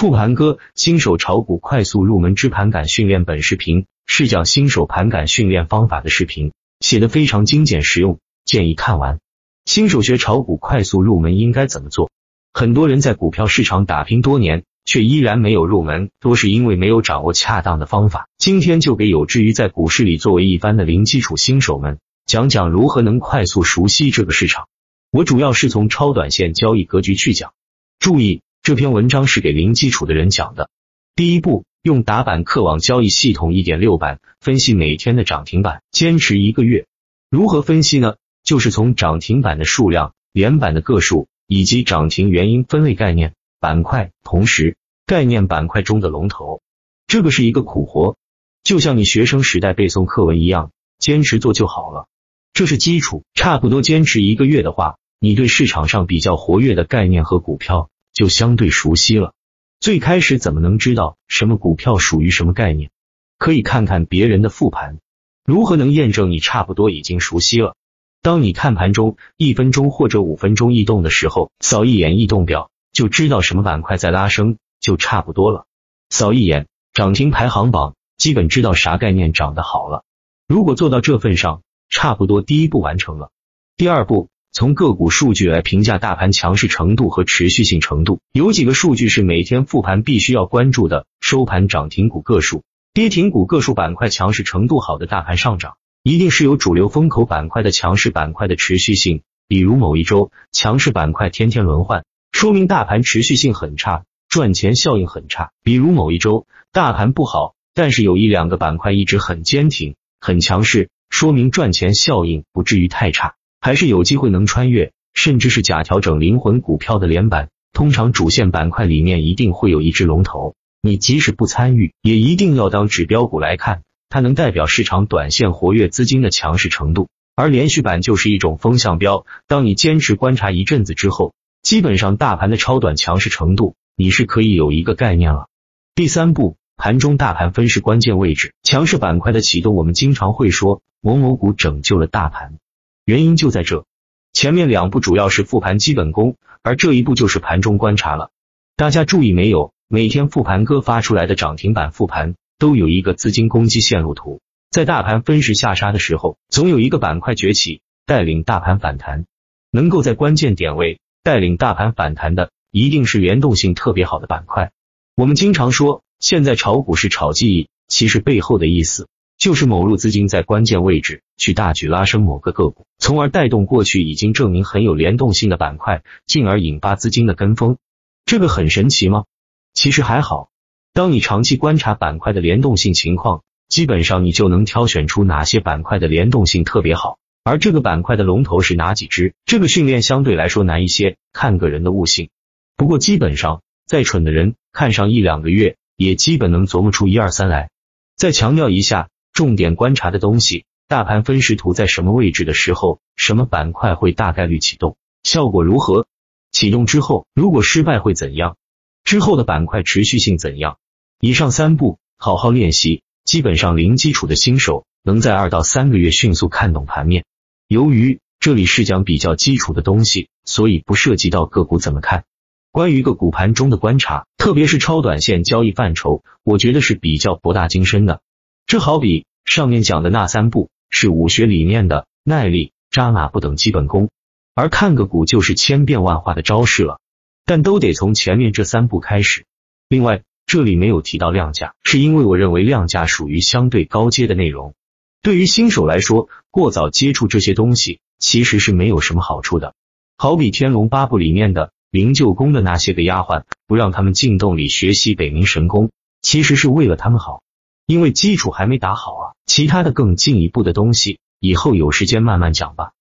复盘哥新手炒股快速入门之盘感训练本视频是讲新手盘感训练方法的视频，写的非常精简实用，建议看完。新手学炒股快速入门应该怎么做？很多人在股票市场打拼多年，却依然没有入门，多是因为没有掌握恰当的方法。今天就给有志于在股市里作为一番的零基础新手们，讲讲如何能快速熟悉这个市场。我主要是从超短线交易格局去讲，注意。这篇文章是给零基础的人讲的。第一步，用打板客网交易系统一点六版分析每天的涨停板，坚持一个月。如何分析呢？就是从涨停板的数量、连板的个数以及涨停原因分类概念板块，同时概念板块中的龙头。这个是一个苦活，就像你学生时代背诵课文一样，坚持做就好了。这是基础，差不多坚持一个月的话，你对市场上比较活跃的概念和股票。就相对熟悉了。最开始怎么能知道什么股票属于什么概念？可以看看别人的复盘。如何能验证你差不多已经熟悉了？当你看盘中一分钟或者五分钟异动的时候，扫一眼异动表，就知道什么板块在拉升，就差不多了。扫一眼涨停排行榜，基本知道啥概念涨得好了。如果做到这份上，差不多第一步完成了。第二步。从个股数据来评价大盘强势程度和持续性程度，有几个数据是每天复盘必须要关注的：收盘涨停股个数、跌停股个数。板块强势程度好的大盘上涨，一定是有主流风口板块的强势板块的持续性。比如某一周强势板块天天轮换，说明大盘持续性很差，赚钱效应很差。比如某一周大盘不好，但是有一两个板块一直很坚挺、很强势，说明赚钱效应不至于太差。还是有机会能穿越，甚至是假调整灵魂股票的连板。通常主线板块里面一定会有一只龙头，你即使不参与，也一定要当指标股来看，它能代表市场短线活跃资金的强势程度。而连续板就是一种风向标，当你坚持观察一阵子之后，基本上大盘的超短强势程度，你是可以有一个概念了。第三步，盘中大盘分时关键位置，强势板块的启动，我们经常会说某某股拯救了大盘。原因就在这，前面两步主要是复盘基本功，而这一步就是盘中观察了。大家注意没有？每天复盘哥发出来的涨停板复盘都有一个资金攻击线路图，在大盘分时下杀的时候，总有一个板块崛起，带领大盘反弹。能够在关键点位带领大盘反弹的，一定是联动性特别好的板块。我们经常说，现在炒股是炒记忆，其实背后的意思。就是某路资金在关键位置去大举拉升某个个股，从而带动过去已经证明很有联动性的板块，进而引发资金的跟风。这个很神奇吗？其实还好。当你长期观察板块的联动性情况，基本上你就能挑选出哪些板块的联动性特别好，而这个板块的龙头是哪几只。这个训练相对来说难一些，看个人的悟性。不过基本上再蠢的人看上一两个月，也基本能琢磨出一二三来。再强调一下。重点观察的东西，大盘分时图在什么位置的时候，什么板块会大概率启动，效果如何？启动之后如果失败会怎样？之后的板块持续性怎样？以上三步好好练习，基本上零基础的新手能在二到三个月迅速看懂盘面。由于这里是讲比较基础的东西，所以不涉及到个股怎么看。关于个股盘中的观察，特别是超短线交易范畴，我觉得是比较博大精深的。这好比。上面讲的那三步是武学里面的耐力、扎马步等基本功，而看个股就是千变万化的招式了。但都得从前面这三步开始。另外，这里没有提到量价，是因为我认为量价属于相对高阶的内容，对于新手来说，过早接触这些东西其实是没有什么好处的。好比《天龙八部》里面的灵鹫宫的那些个丫鬟，不让他们进洞里学习北冥神功，其实是为了他们好。因为基础还没打好啊，其他的更进一步的东西，以后有时间慢慢讲吧。